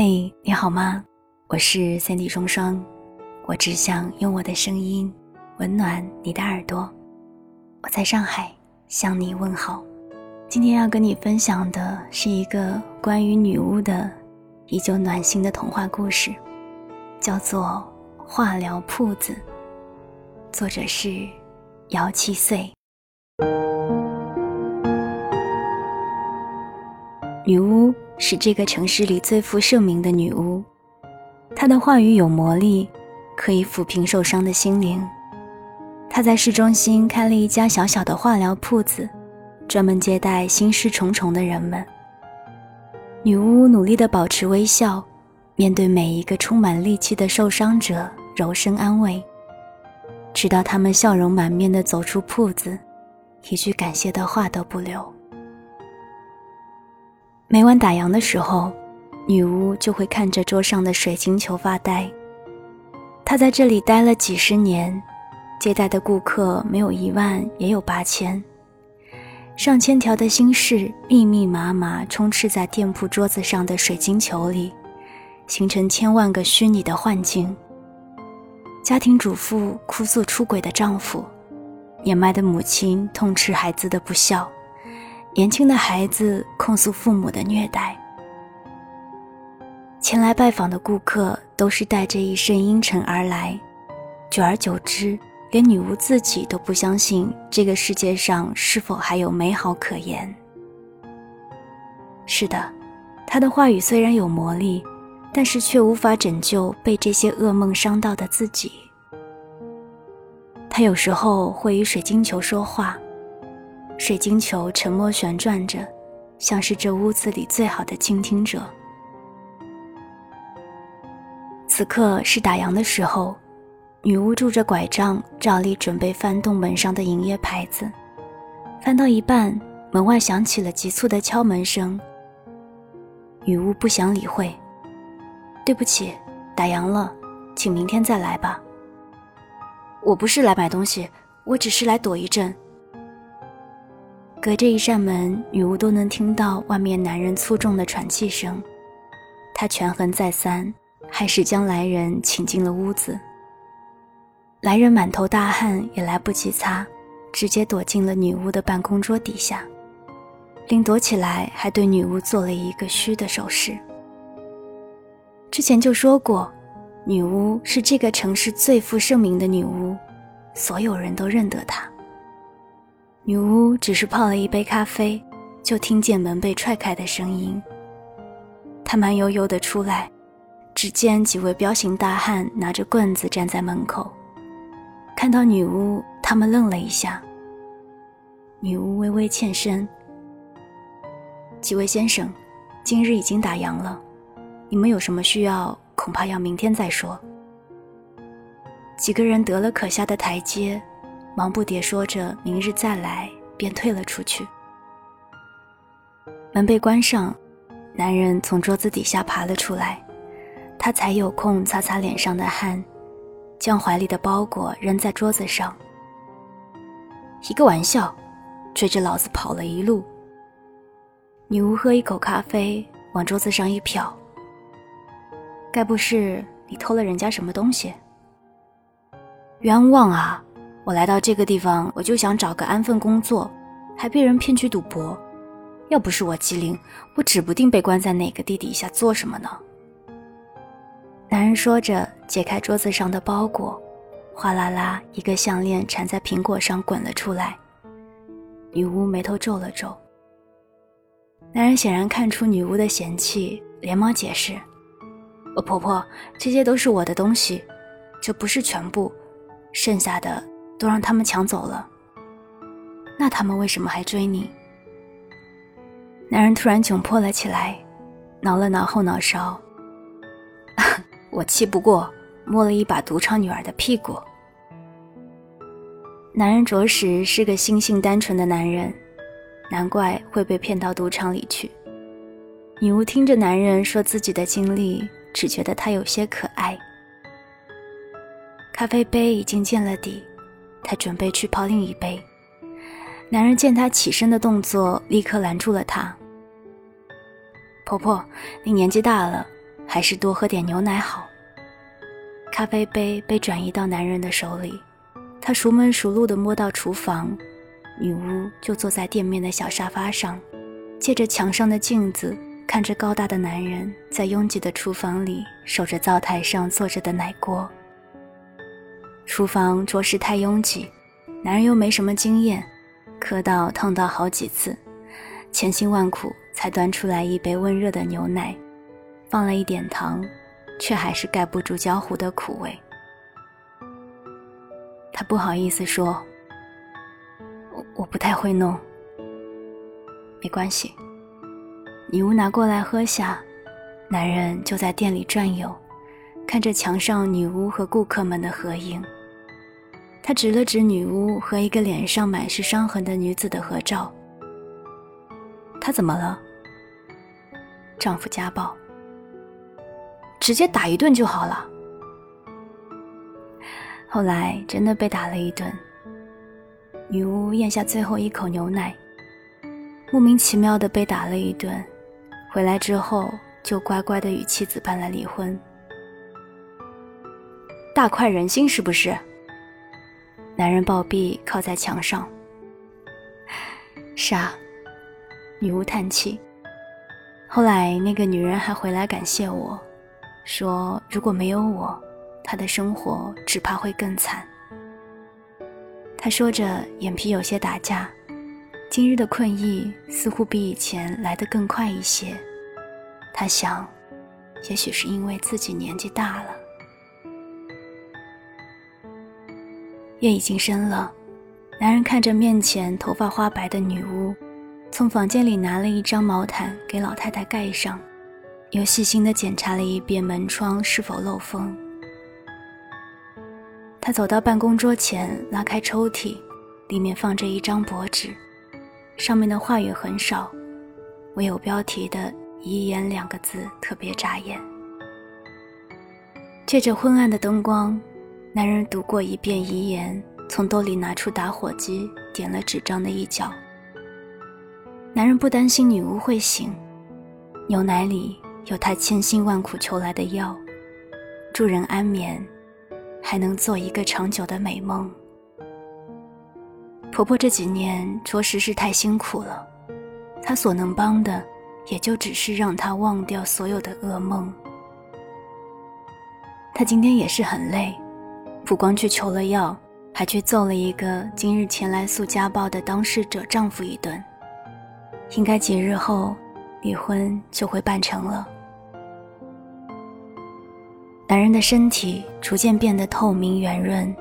嘿，你好吗？我是三 D 双双，我只想用我的声音温暖你的耳朵。我在上海向你问好。今天要跟你分享的是一个关于女巫的依旧暖心的童话故事，叫做《化疗铺子》，作者是姚七岁。女巫是这个城市里最负盛名的女巫，她的话语有魔力，可以抚平受伤的心灵。她在市中心开了一家小小的化疗铺子，专门接待心事重重的人们。女巫努力地保持微笑，面对每一个充满戾气的受伤者，柔声安慰，直到他们笑容满面地走出铺子，一句感谢的话都不留。每晚打烊的时候，女巫就会看着桌上的水晶球发呆。她在这里待了几十年，接待的顾客没有一万也有八千，上千条的心事密密麻麻充斥在店铺桌子上的水晶球里，形成千万个虚拟的幻境。家庭主妇哭诉出轨的丈夫，年迈的母亲痛斥孩子的不孝。年轻的孩子控诉父母的虐待，前来拜访的顾客都是带着一身阴沉而来，久而久之，连女巫自己都不相信这个世界上是否还有美好可言。是的，她的话语虽然有魔力，但是却无法拯救被这些噩梦伤到的自己。她有时候会与水晶球说话。水晶球沉默旋转着，像是这屋子里最好的倾听者。此刻是打烊的时候，女巫拄着拐杖，照例准备翻动门上的营业牌子。翻到一半，门外响起了急促的敲门声。女巫不想理会，对不起，打烊了，请明天再来吧。我不是来买东西，我只是来躲一阵。隔着一扇门，女巫都能听到外面男人粗重的喘气声。她权衡再三，还是将来人请进了屋子。来人满头大汗，也来不及擦，直接躲进了女巫的办公桌底下。临躲起来，还对女巫做了一个虚的手势。之前就说过，女巫是这个城市最负盛名的女巫，所有人都认得她。女巫只是泡了一杯咖啡，就听见门被踹开的声音。她慢悠悠地出来，只见几位彪形大汉拿着棍子站在门口。看到女巫，他们愣了一下。女巫微微欠身：“几位先生，今日已经打烊了，你们有什么需要，恐怕要明天再说。”几个人得了可下的台阶。忙不迭说着“明日再来”，便退了出去。门被关上，男人从桌子底下爬了出来，他才有空擦擦脸上的汗，将怀里的包裹扔在桌子上。一个玩笑，追着老子跑了一路。女巫喝一口咖啡，往桌子上一瞟：“该不是你偷了人家什么东西？冤枉啊！”我来到这个地方，我就想找个安分工作，还被人骗去赌博。要不是我机灵，我指不定被关在哪个地底下做什么呢。男人说着，解开桌子上的包裹，哗啦啦，一个项链缠在苹果上滚了出来。女巫眉头皱了皱。男人显然看出女巫的嫌弃，连忙解释：“我婆婆，这些都是我的东西，这不是全部，剩下的。”都让他们抢走了，那他们为什么还追你？男人突然窘迫了起来，挠了挠后脑勺。我气不过，摸了一把赌场女儿的屁股。男人着实是个心性单纯的男人，难怪会被骗到赌场里去。女巫听着男人说自己的经历，只觉得他有些可爱。咖啡杯已经见了底。她准备去泡另一杯，男人见她起身的动作，立刻拦住了她。婆婆，你年纪大了，还是多喝点牛奶好。咖啡杯被转移到男人的手里，他熟门熟路地摸到厨房，女巫就坐在店面的小沙发上，借着墙上的镜子看着高大的男人在拥挤的厨房里守着灶台上坐着的奶锅。厨房着实太拥挤，男人又没什么经验，磕到烫到好几次，千辛万苦才端出来一杯温热的牛奶。放了一点糖，却还是盖不住焦糊的苦味。他不好意思说：“我我不太会弄。”没关系，女巫拿过来喝下。男人就在店里转悠，看着墙上女巫和顾客们的合影。他指了指女巫和一个脸上满是伤痕的女子的合照。她怎么了？丈夫家暴。直接打一顿就好了。后来真的被打了一顿。女巫咽下最后一口牛奶，莫名其妙的被打了一顿，回来之后就乖乖的与妻子办了离婚。大快人心是不是？男人暴毙靠在墙上。是啊，女巫叹气。后来那个女人还回来感谢我。说：“如果没有我，她的生活只怕会更惨。”他说着，眼皮有些打架。今日的困意似乎比以前来得更快一些。他想，也许是因为自己年纪大了。夜已经深了，男人看着面前头发花白的女巫，从房间里拿了一张毛毯给老太太盖上。又细心地检查了一遍门窗是否漏风。他走到办公桌前，拉开抽屉，里面放着一张薄纸，上面的话语很少，唯有标题的“遗言”两个字特别扎眼。借着昏暗的灯光，男人读过一遍遗言，从兜里拿出打火机，点了纸张的一角。男人不担心女巫会醒，牛奶里。有他千辛万苦求来的药，助人安眠，还能做一个长久的美梦。婆婆这几年着实是太辛苦了，她所能帮的，也就只是让她忘掉所有的噩梦。她今天也是很累，不光去求了药，还去揍了一个今日前来诉家暴的当事者丈夫一顿。应该几日后，离婚就会办成了。男人的身体逐渐变得透明圆润，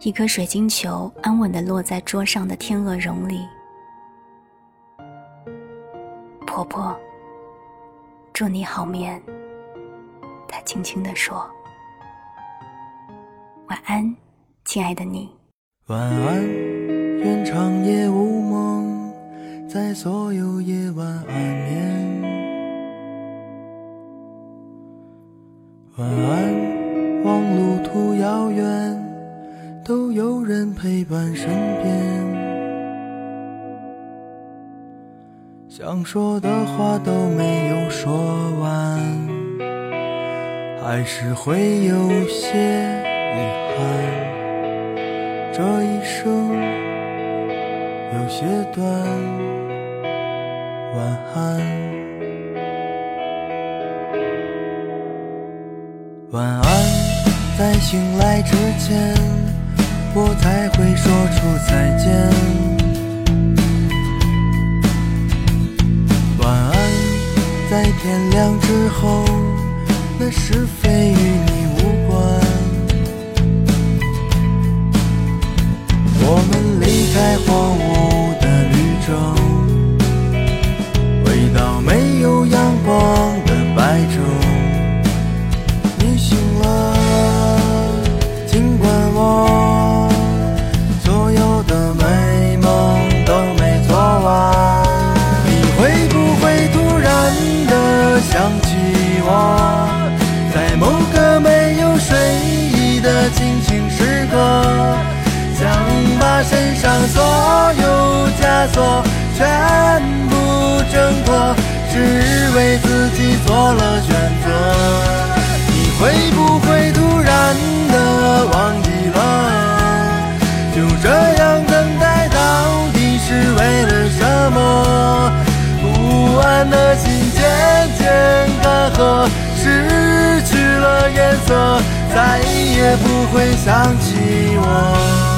一颗水晶球安稳地落在桌上的天鹅绒里。婆婆，祝你好眠。他轻轻地说：“晚安，亲爱的你。”晚安，愿长夜无梦，在所有夜晚安眠。晚安，望路途遥远，都有人陪伴身边。想说的话都没有说完，还是会有些有些短，晚安。晚安，在醒来之前，我才会说出再见。晚安，在天亮之后，那是非与你无关。我们光。失去了颜色，再也不会想起我。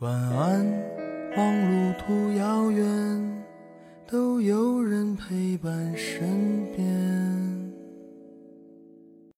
晚安，望路途遥远，都有人陪伴